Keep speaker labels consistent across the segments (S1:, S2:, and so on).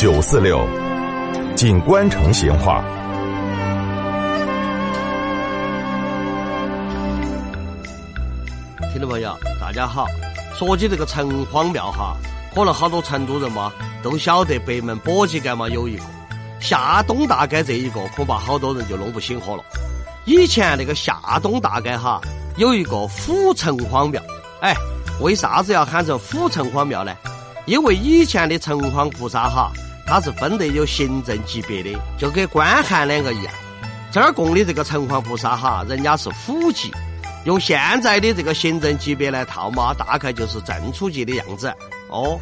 S1: 九四六，锦官城闲话。
S2: 听众朋友，大家好。说起这个城隍庙哈，可能好多成都人嘛都晓得北门簸箕街嘛有一个，下东大街这一个恐怕好多人就弄不醒火了。以前那个下东大街哈有一个府城隍庙，哎，为啥子要喊成府城隍庙呢？因为以前的城隍菩萨哈，他是分得有行政级别的，就跟官汉两个一样。这儿供的这个城隍菩萨哈，人家是府级。用现在的这个行政级别来套嘛，大概就是正处级的样子哦。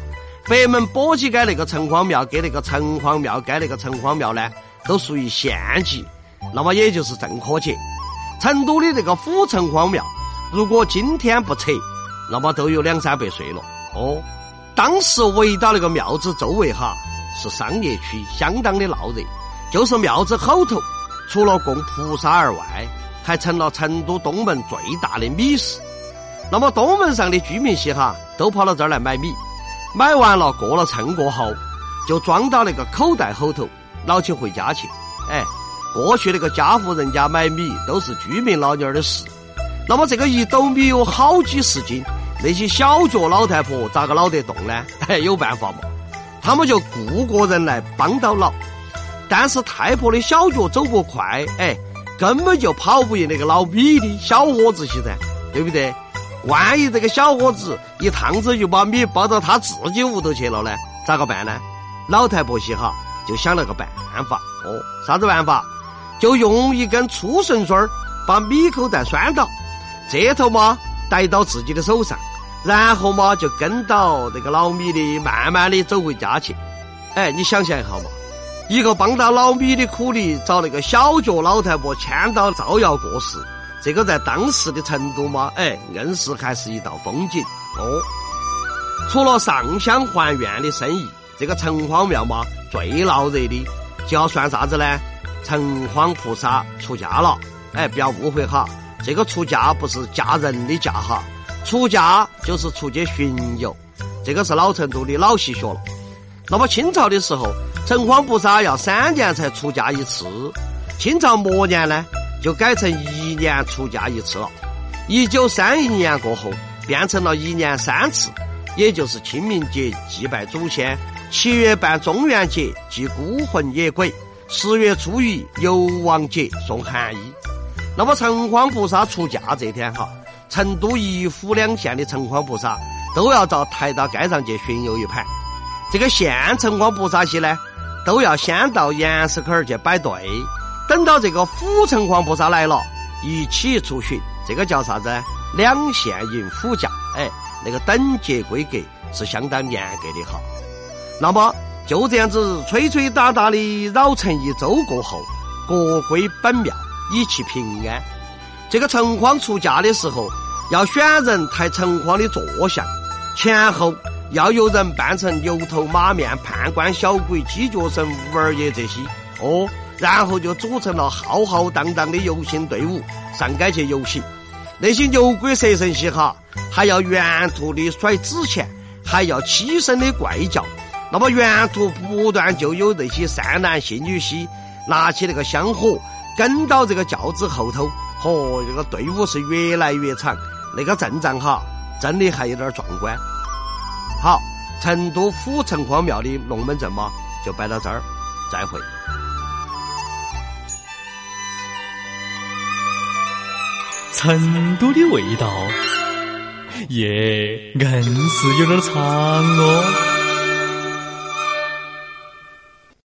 S2: 北门簸箕街那个城隍庙跟那个城隍庙街那个城隍庙呢，都属于县级，那么也就是正科级。成都的这个府城隍庙，如果今天不拆，那么都有两三百岁了哦。当时围到那个庙子周围哈，是商业区，相当的闹热。就是庙子后头，除了供菩萨而外。还成了成都东门最大的米市，那么东门上的居民些哈都跑到这儿来买米，买完了过了秤过后，就装到那个口袋后头，捞起回家去。哎，过去那个家户人家买米都是居民老妞儿的事，那么这个一斗米有好几十斤，那些小脚老太婆咋个捞得动呢？哎，有办法嘛，他们就雇个人来帮到老，但是太婆的小脚走不快，哎。根本就跑不赢那个老米的小伙子些噻，对不对？万一这个小伙子一趟子就把米抱到他自己屋头去了呢？咋个办呢？老太婆些哈就想了个办法哦，啥子办法？就用一根粗绳绳把米口袋拴到，这头嘛戴到自己的手上，然后嘛就跟到这个老米的慢慢的走回家去。哎，你想象一下嘛。一个帮到老米的苦力，找那个小脚老太婆牵到招摇过市，这个在当时的成都嘛，哎，硬是还是一道风景哦。除了上香还愿的生意，这个城隍庙嘛，最闹热的就要算啥子呢？城隍菩萨出家了，哎，不要误会哈，这个出家不是嫁人的嫁哈，出嫁就是出去巡游，这个是老成都的老习俗了。那么清朝的时候。城隍菩萨要三年才出嫁一次，清朝末年呢，就改成一年出嫁一次了。一九三一年过后，变成了一年三次，也就是清明节祭拜祖先，七月办中元节祭孤魂野鬼，十月初一游王节送寒衣。那么城隍菩萨出嫁这天哈，成都一府两县的城隍菩萨都要到台大街上去巡游一盘。这个县城隍菩萨些呢？都要先到岩石口儿去摆队，等到这个府城隍菩萨来了，一起出巡，这个叫啥子？两县迎府驾，哎，那个等级规格是相当严格的哈。那么就这样子吹吹打打的绕城一周过后，各归本庙，以祈平安。这个城隍出嫁的时候，要选人抬城隍的坐像，前后。要有人扮成牛头马面、判官、小鬼、鸡脚神、五二爷这些哦，然后就组成了浩浩荡荡的游行队伍上街去游行。那些牛鬼蛇神些哈，还要沿途的甩纸钱，还要凄声的怪叫。那么沿途不断就有那些善男信女些拿起那个香火，跟到这个轿子后头，嚯，这个队伍是越来越长，那个阵仗哈，真的还有点壮观。好，成都府城隍庙的龙门阵嘛，就摆到这儿，再会。
S3: 成都的味道，耶，硬是有点长哦。